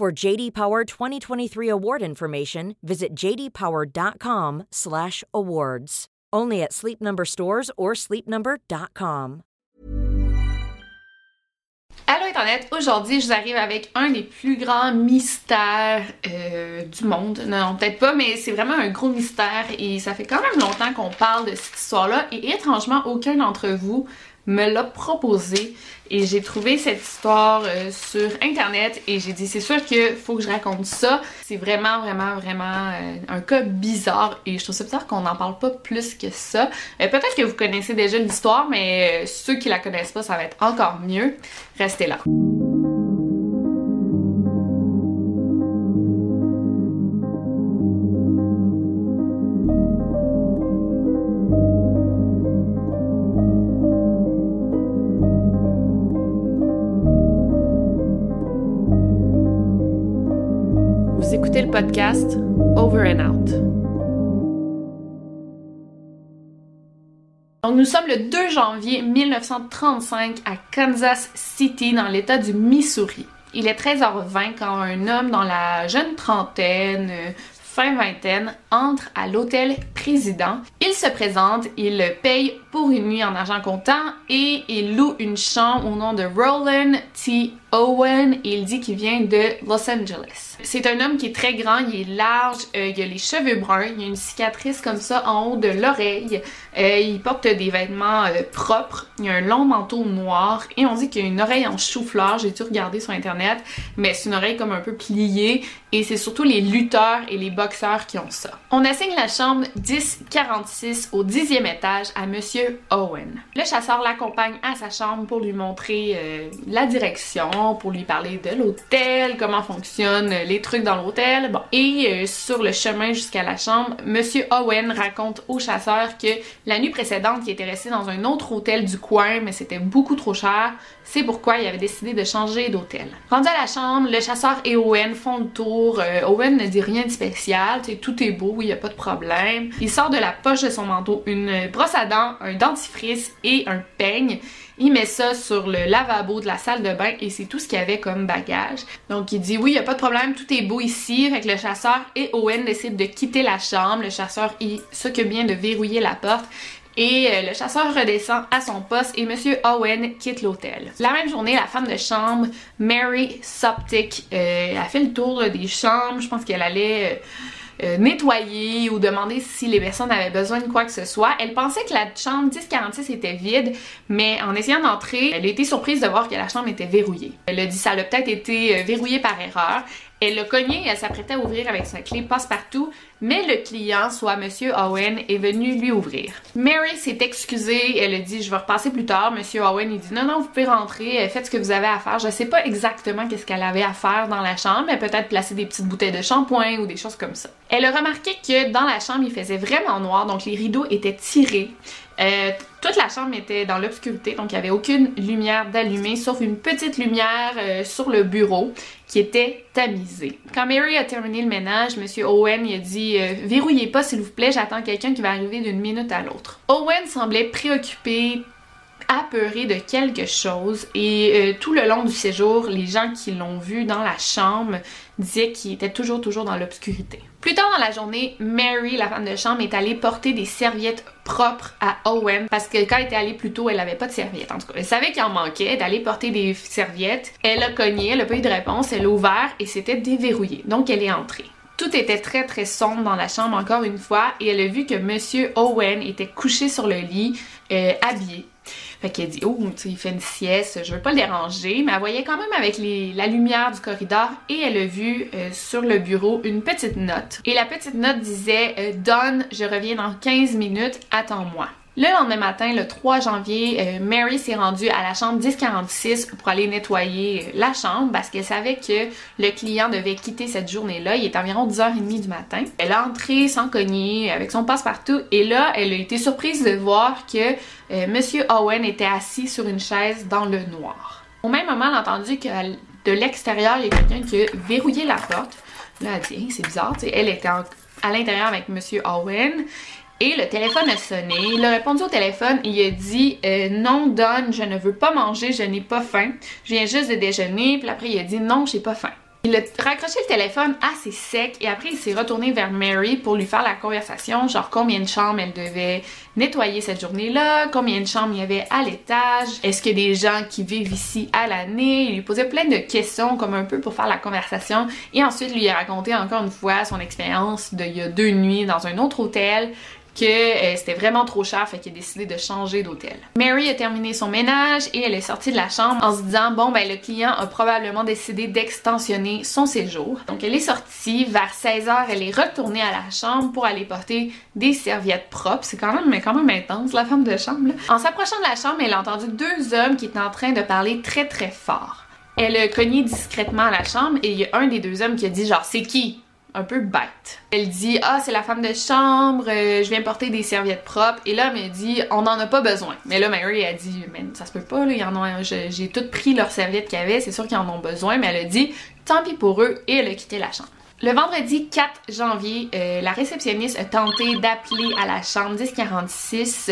For JD Power 2023 award information, visit jdpower.com/awards. Only at Sleep Number stores or sleepnumber.com. Allô Internet, aujourd'hui je vous arrive avec un des plus grands mystères euh, du monde. Non, peut-être pas, mais c'est vraiment un gros mystère et ça fait quand même longtemps qu'on parle de cette histoire-là et étrangement aucun d'entre vous me l'a proposé et j'ai trouvé cette histoire euh, sur internet et j'ai dit c'est sûr qu'il faut que je raconte ça. C'est vraiment vraiment vraiment euh, un cas bizarre et je trouve ça bizarre qu'on n'en parle pas plus que ça. Euh, peut-être que vous connaissez déjà l'histoire mais ceux qui la connaissent pas ça va être encore mieux. Restez là. Podcast Over and Out. Donc nous sommes le 2 janvier 1935 à Kansas City dans l'état du Missouri. Il est 13h20 quand un homme dans la jeune trentaine, fin vingtaine, entre à l'hôtel président. Il se présente, il paye pour une nuit en argent comptant et il loue une chambre au nom de Roland T. Owen il dit qu'il vient de Los Angeles. C'est un homme qui est très grand, il est large, euh, il a les cheveux bruns, il a une cicatrice comme ça en haut de l'oreille, euh, il porte des vêtements euh, propres, il a un long manteau noir et on dit qu'il a une oreille en chou-fleur, j'ai dû regarder sur internet, mais c'est une oreille comme un peu pliée et c'est surtout les lutteurs et les boxeurs qui ont ça. On assigne la chambre 1046 au 10e étage à monsieur Owen. Le chasseur l'accompagne à sa chambre pour lui montrer la direction pour lui parler de l'hôtel, comment fonctionnent les trucs dans l'hôtel. Bon. Et euh, sur le chemin jusqu'à la chambre, Monsieur Owen raconte au chasseur que la nuit précédente, il était resté dans un autre hôtel du coin, mais c'était beaucoup trop cher. C'est pourquoi il avait décidé de changer d'hôtel. Rendu à la chambre, le chasseur et Owen font le tour. Euh, Owen ne dit rien de spécial, tout est beau, il n'y a pas de problème. Il sort de la poche de son manteau une brosse à dents, un dentifrice et un peigne. Il met ça sur le lavabo de la salle de bain et c'est tout ce qu'il y avait comme bagage. Donc il dit oui, il a pas de problème, tout est beau ici. Fait que le chasseur et Owen décident de quitter la chambre. Le chasseur il s'occupe bien de verrouiller la porte. Et euh, le chasseur redescend à son poste et Monsieur Owen quitte l'hôtel. La même journée, la femme de chambre, Mary Soptic, euh, a fait le tour des chambres. Je pense qu'elle allait... Euh, euh, nettoyer ou demander si les personnes avaient besoin de quoi que ce soit. Elle pensait que la chambre 1046 était vide, mais en essayant d'entrer, elle a été surprise de voir que la chambre était verrouillée. Elle a dit ça a peut-être été euh, verrouillé par erreur. Elle l'a cogné et elle s'apprêtait à ouvrir avec sa clé passe-partout, mais le client, soit Monsieur Owen, est venu lui ouvrir. Mary s'est excusée, elle a dit je vais repasser plus tard. Monsieur Owen il dit non non vous pouvez rentrer, faites ce que vous avez à faire. Je sais pas exactement qu'est-ce qu'elle avait à faire dans la chambre, mais peut-être placer des petites bouteilles de shampoing ou des choses comme ça. Elle a remarqué que dans la chambre il faisait vraiment noir, donc les rideaux étaient tirés. Euh, toute la chambre était dans l'obscurité, donc il n'y avait aucune lumière d'allumée, sauf une petite lumière euh, sur le bureau qui était tamisée. Quand Mary a terminé le ménage, Monsieur Owen a dit euh, Verrouillez pas s'il vous plaît, j'attends quelqu'un qui va arriver d'une minute à l'autre. Owen semblait préoccupé, apeuré de quelque chose et tout le long du séjour, les gens qui l'ont vu dans la chambre disaient qu'il était toujours toujours dans l'obscurité. Plus tard dans la journée, Mary, la femme de chambre, est allée porter des serviettes propres à Owen parce que quand elle était allée plus tôt, elle avait pas de serviettes. En tout cas, elle savait qu'il en manquait d'aller porter des serviettes. Elle a cogné, elle a pas eu de réponse, elle a ouvert et c'était déverrouillé. Donc elle est entrée. Tout était très très sombre dans la chambre encore une fois et elle a vu que Monsieur Owen était couché sur le lit, euh, habillé. Fait qu'elle dit, oh, il fait une sieste, je veux pas le déranger, mais elle voyait quand même avec la lumière du corridor et elle a vu euh, sur le bureau une petite note. Et la petite note disait, euh, Donne, je reviens dans 15 minutes, attends-moi. Le lendemain matin, le 3 janvier, euh, Mary s'est rendue à la chambre 1046 pour aller nettoyer euh, la chambre parce qu'elle savait que le client devait quitter cette journée-là. Il est environ 10h30 du matin. Elle a entré sans cogner avec son passe-partout et là, elle a été surprise de voir que euh, Monsieur Owen était assis sur une chaise dans le noir. Au même moment, elle a entendu que de l'extérieur, il y a quelqu'un qui a verrouillé la porte. Là, elle dit, c'est bizarre, elle était à l'intérieur avec Monsieur Owen. Et le téléphone a sonné. Il a répondu au téléphone et il a dit euh, Non, Don, je ne veux pas manger, je n'ai pas faim. Je viens juste de déjeuner. Puis après, il a dit Non, j'ai pas faim. Il a raccroché le téléphone assez sec et après il s'est retourné vers Mary pour lui faire la conversation, genre combien de chambres elle devait nettoyer cette journée-là, combien de chambres il y avait à l'étage, est-ce qu'il y a des gens qui vivent ici à l'année? Il lui posait plein de questions comme un peu pour faire la conversation et ensuite lui a raconté encore une fois son expérience d'il y a deux nuits dans un autre hôtel, que euh, c'était vraiment trop cher, fait qu'il a décidé de changer d'hôtel. Mary a terminé son ménage et elle est sortie de la chambre en se disant bon ben le client a probablement décidé d'extensionner son séjour. Donc elle est sortie vers 16h, elle est retournée à la chambre pour aller porter des serviettes propres. C'est quand même mais quand même intense la femme de chambre. En s'approchant de la chambre, elle a entendu deux hommes qui étaient en train de parler très très fort. Elle a cogné discrètement à la chambre et il y a un des deux hommes qui a dit genre c'est qui un peu bête. Elle dit ah c'est la femme de chambre, euh, je viens porter des serviettes propres et là elle dit on n'en a pas besoin. Mais là Mary a dit mais ça se peut pas là, en j'ai tout pris leurs serviettes qu'il y avait, c'est sûr qu'ils en ont besoin mais elle a dit tant pis pour eux et elle a quitté la chambre. Le vendredi 4 janvier, euh, la réceptionniste a tenté d'appeler à la chambre 1046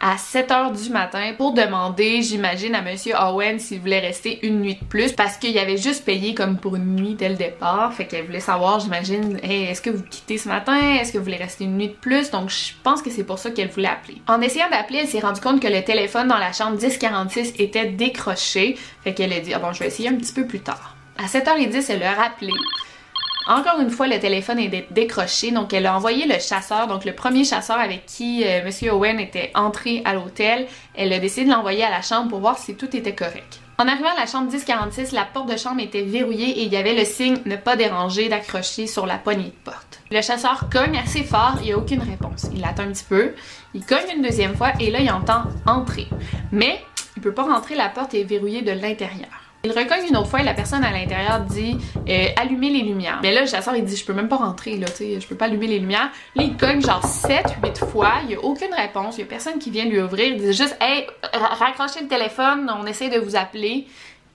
à 7 heures du matin pour demander, j'imagine, à Monsieur Owen s'il voulait rester une nuit de plus parce qu'il avait juste payé comme pour une nuit dès le départ. Fait qu'elle voulait savoir, j'imagine, hey, est-ce que vous quittez ce matin? Est-ce que vous voulez rester une nuit de plus? Donc je pense que c'est pour ça qu'elle voulait appeler. En essayant d'appeler, elle s'est rendue compte que le téléphone dans la chambre 1046 était décroché. Fait qu'elle a dit, ah bon, je vais essayer un petit peu plus tard. À 7h10, elle a rappelé. Encore une fois, le téléphone est décroché, donc elle a envoyé le chasseur, donc le premier chasseur avec qui euh, M. Owen était entré à l'hôtel. Elle a décidé de l'envoyer à la chambre pour voir si tout était correct. En arrivant à la chambre 1046, la porte de chambre était verrouillée et il y avait le signe ne pas déranger d'accrocher sur la poignée de porte. Le chasseur cogne assez fort, il n'y a aucune réponse. Il attend un petit peu, il cogne une deuxième fois et là il entend entrer. Mais il peut pas rentrer, la porte est verrouillée de l'intérieur. Il recogne une autre fois et la personne à l'intérieur dit euh, allumer les lumières. Mais là, le chasseur il dit je peux même pas rentrer là, tu sais, je peux pas allumer les lumières. Là, il cogne genre 7 8 fois, il y a aucune réponse, il y a personne qui vient lui ouvrir, il dit juste "Hey, raccrochez le téléphone, on essaie de vous appeler."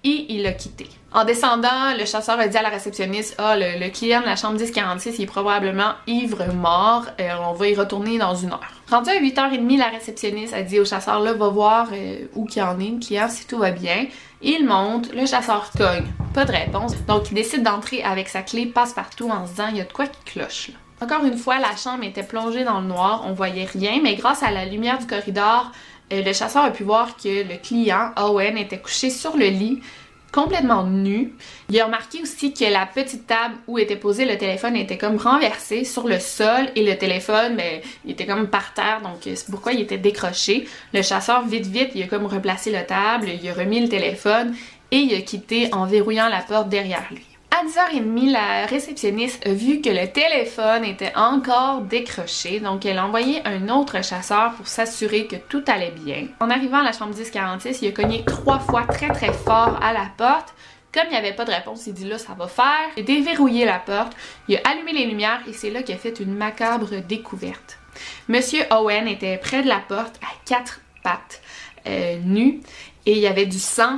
Et il l'a quitté. En descendant, le chasseur a dit à la réceptionniste Ah, le, client de la chambre 1046 il est probablement ivre mort, euh, on va y retourner dans une heure. Rendu à 8h30, la réceptionniste a dit au chasseur là, va voir euh, où qu'il en est, le client, si tout va bien. Il monte, le chasseur cogne, pas de réponse. Donc il décide d'entrer avec sa clé passe-partout en se disant il y a de quoi qui cloche là. Encore une fois, la chambre était plongée dans le noir, on voyait rien, mais grâce à la lumière du corridor, euh, le chasseur a pu voir que le client, Owen, était couché sur le lit complètement nu. Il a remarqué aussi que la petite table où était posé le téléphone était comme renversée sur le sol et le téléphone, ben, était comme par terre, donc c'est pourquoi il était décroché. Le chasseur, vite vite, il a comme replacé la table, il a remis le téléphone et il a quitté en verrouillant la porte derrière lui. À 10h30, la réceptionniste a vu que le téléphone était encore décroché, donc elle a envoyé un autre chasseur pour s'assurer que tout allait bien. En arrivant à la chambre 1046, il a cogné trois fois très très fort à la porte. Comme il n'y avait pas de réponse, il dit là ça va faire. Il a déverrouillé la porte, il a allumé les lumières et c'est là qu'il a fait une macabre découverte. Monsieur Owen était près de la porte à quatre pattes, euh, et il y avait du sang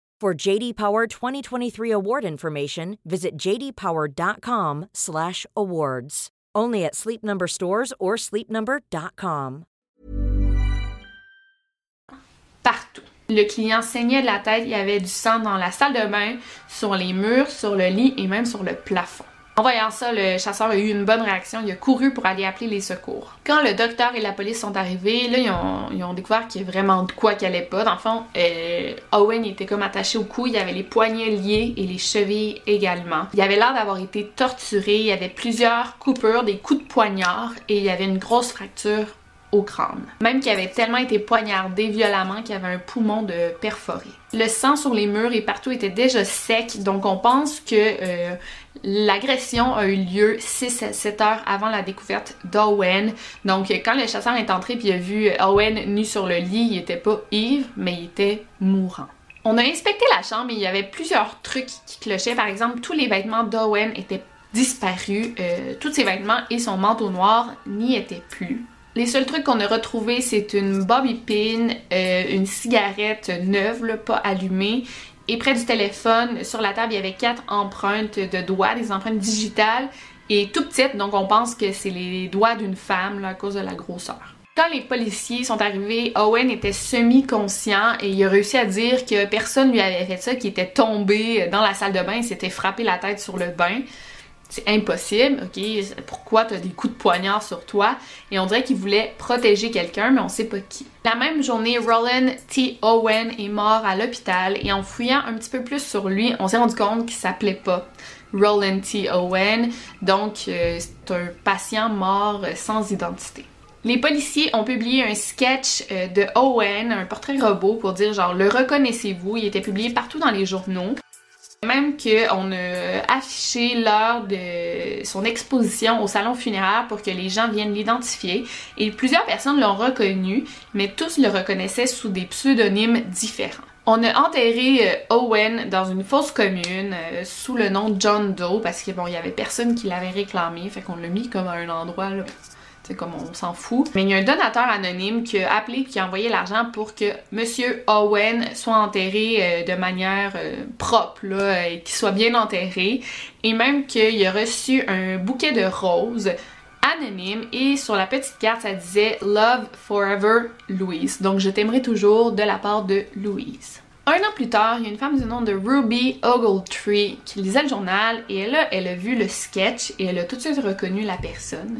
For JD Power 2023 award information, visit jdpower.com/awards. Only at Sleep Number stores or sleepnumber.com. Partout. Le client saignait de la tête, il y avait du sang dans la salle de bain, sur les murs, sur le lit et même sur le plafond. En voyant ça, le chasseur a eu une bonne réaction. Il a couru pour aller appeler les secours. Quand le docteur et la police sont arrivés, là, ils ont, découvert qu'il y a vraiment de quoi qu'il allait pas. Dans le fond, euh, Owen était comme attaché au cou. Il avait les poignets liés et les chevilles également. Il avait l'air d'avoir été torturé. Il y avait plusieurs coupures, des coups de poignard et il y avait une grosse fracture crâne. Même qu'il avait tellement été poignardé violemment qu'il avait un poumon de perforé. Le sang sur les murs et partout était déjà sec, donc on pense que euh, l'agression a eu lieu 6 à 7 heures avant la découverte d'Owen. Donc quand le chasseur est entré puis il a vu Owen nu sur le lit, il était pas ivre, mais il était mourant. On a inspecté la chambre et il y avait plusieurs trucs qui clochaient. Par exemple, tous les vêtements d'Owen étaient disparus. Euh, tous ses vêtements et son manteau noir n'y étaient plus. Les seuls trucs qu'on a retrouvés, c'est une bobby pin, euh, une cigarette neuve, pas allumée. Et près du téléphone, sur la table, il y avait quatre empreintes de doigts, des empreintes digitales et tout petites, donc on pense que c'est les doigts d'une femme à cause de la grosseur. Quand les policiers sont arrivés, Owen était semi-conscient et il a réussi à dire que personne lui avait fait ça, qu'il était tombé dans la salle de bain et s'était frappé la tête sur le bain c'est impossible, ok, pourquoi t'as des coups de poignard sur toi? Et on dirait qu'il voulait protéger quelqu'un, mais on sait pas qui. La même journée, Roland T. Owen est mort à l'hôpital et en fouillant un petit peu plus sur lui, on s'est rendu compte qu'il s'appelait pas Roland T. Owen, donc euh, c'est un patient mort sans identité. Les policiers ont publié un sketch euh, de Owen, un portrait robot pour dire genre le reconnaissez-vous, il était publié partout dans les journaux. Même qu'on a affiché l'heure de son exposition au salon funéraire pour que les gens viennent l'identifier. Et plusieurs personnes l'ont reconnu, mais tous le reconnaissaient sous des pseudonymes différents. On a enterré euh, Owen dans une fosse commune euh, sous le nom de John Doe parce que bon, il y avait personne qui l'avait réclamé, fait qu'on l'a mis comme à un endroit là, c'est comme on s'en fout. Mais il y a un donateur anonyme qui a appelé et qui a envoyé l'argent pour que Monsieur Owen soit enterré euh, de manière euh, propre, là, et qu'il soit bien enterré. Et même qu'il a reçu un bouquet de roses anonyme et sur la petite carte ça disait Love Forever Louise. Donc je t'aimerai toujours de la part de Louise. Un an plus tard, il y a une femme du nom de Ruby Ogletree qui lisait le journal et là, elle a vu le sketch et elle a tout de suite reconnu la personne.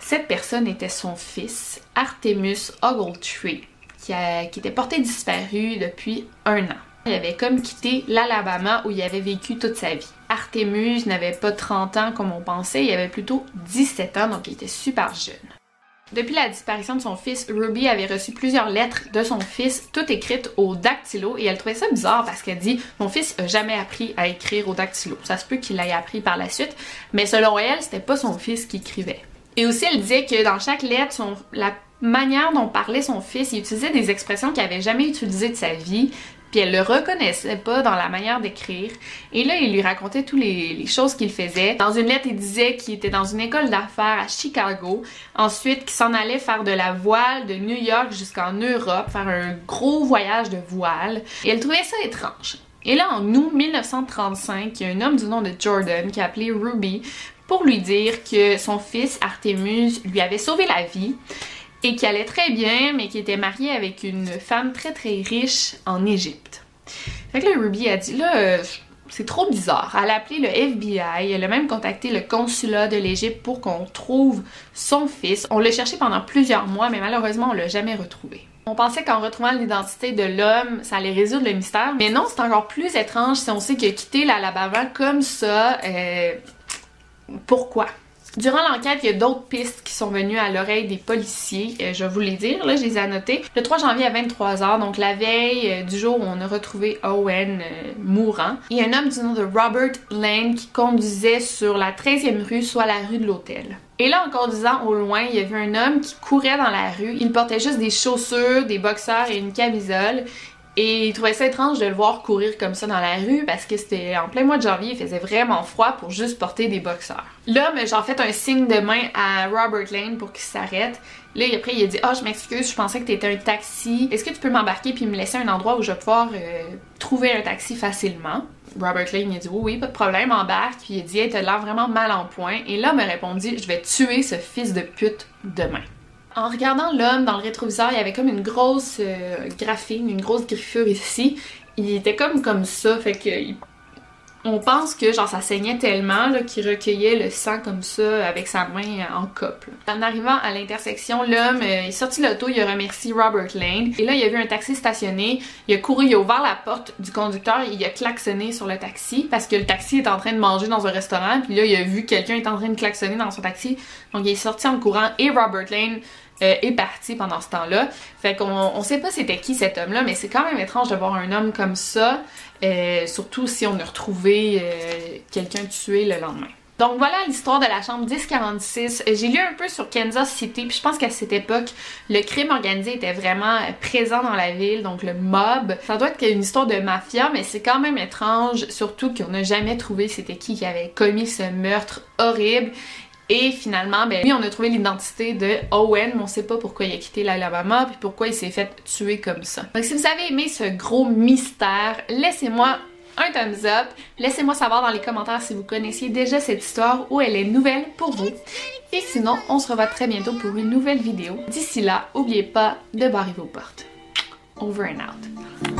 Cette personne était son fils, Artemus Ogletree, qui, était porté disparu depuis un an. Il avait comme quitté l'Alabama où il avait vécu toute sa vie. Artemus n'avait pas 30 ans comme on pensait, il avait plutôt 17 ans, donc il était super jeune. Depuis la disparition de son fils, Ruby avait reçu plusieurs lettres de son fils, toutes écrites au dactylo, et elle trouvait ça bizarre parce qu'elle dit Mon fils a jamais appris à écrire au dactylo. Ça se peut qu'il l'ait appris par la suite, mais selon elle, c'était pas son fils qui écrivait. Et aussi, elle disait que dans chaque lettre, la manière dont parlait son fils, il utilisait des expressions qu'il n'avait jamais utilisées de sa vie, puis elle le reconnaissait pas dans la manière d'écrire. Et là, il lui racontait toutes les, choses qu'il faisait. Dans une lettre, il disait qu'il était dans une école d'affaires à Chicago, ensuite qu'il s'en allait faire de la voile de New York jusqu'en Europe, faire un gros voyage de voile. Et elle trouvait ça étrange. Et là, en août 1935, il y a un homme du nom de Jordan qui a appelé Ruby pour lui dire que son fils Artemus lui avait sauvé la vie et qu'il allait très bien, mais qu'il était marié avec une femme très très riche en Égypte. Fait que là, Ruby a dit là, euh, c'est trop bizarre. Elle a appelé le FBI, elle a même contacté le consulat de l'Égypte pour qu'on trouve son fils. On l'a cherché pendant plusieurs mois, mais malheureusement, on l'a jamais retrouvé. On pensait qu'en retrouvant l'identité de l'homme, ça allait résoudre le mystère. Mais non, c'est encore plus étrange si on sait qu'il a quitté l'Alabama comme ça. Euh, pourquoi? Durant l'enquête, il y a d'autres pistes qui sont venues à l'oreille des policiers. Euh, je vous les dire, là, je les ai annotées. Le 3 janvier à 23h, donc la veille euh, du jour où on a retrouvé Owen euh, mourant, il y a un homme du nom de Robert Lane qui conduisait sur la 13e rue, soit la rue de l'hôtel. Et là, en conduisant au loin, il y avait un homme qui courait dans la rue. Il portait juste des chaussures, des boxeurs et une camisole. Et il trouvait ça étrange de le voir courir comme ça dans la rue parce que c'était en plein mois de janvier, il faisait vraiment froid pour juste porter des boxeurs. Là, mais j'en fait un signe de main à Robert Lane pour qu'il s'arrête. Là, après, il a dit Ah, oh, je m'excuse, je pensais que t'étais un taxi. Est-ce que tu peux m'embarquer puis me laisser un endroit où je vais pouvoir euh, trouver un taxi facilement Robert Lane il a dit oui, oui, pas de problème, embarque. Puis il a dit Hey, t'as l'air vraiment mal en point. Et là, il m'a répondu Je vais tuer ce fils de pute demain. En regardant l'homme dans le rétroviseur, il y avait comme une grosse euh, graphine, une grosse griffure ici. Il était comme comme ça, fait que on pense que genre ça saignait tellement qu'il recueillait le sang comme ça avec sa main en couple. En arrivant à l'intersection, l'homme euh, est sorti de l'auto, il a remercié Robert Lane et là il a vu un taxi stationné, il a couru, il a ouvert la porte du conducteur et il a klaxonné sur le taxi parce que le taxi est en train de manger dans un restaurant puis là il a vu quelqu'un est en train de klaxonner dans son taxi donc il est sorti en courant et Robert Lane euh, est parti pendant ce temps-là. Fait qu'on on sait pas c'était qui cet homme-là, mais c'est quand même étrange de voir un homme comme ça, euh, surtout si on a retrouvé euh, quelqu'un tué le lendemain. Donc voilà l'histoire de la chambre 1046. J'ai lu un peu sur Kansas City, puis je pense qu'à cette époque, le crime organisé était vraiment présent dans la ville, donc le mob. Ça doit être une histoire de mafia, mais c'est quand même étrange, surtout qu'on n'a jamais trouvé c'était qui qui avait commis ce meurtre horrible. Et finalement, ben oui, on a trouvé l'identité de Owen, mais on sait pas pourquoi il a quitté l'Alabama puis pourquoi il s'est fait tuer comme ça. Donc si vous avez aimé ce gros mystère, laissez-moi un thumbs up. Laissez-moi savoir dans les commentaires si vous connaissiez déjà cette histoire ou elle est nouvelle pour vous. Et sinon, on se revoit très bientôt pour une nouvelle vidéo. D'ici là, n'oubliez pas de barrer vos portes. Over and out.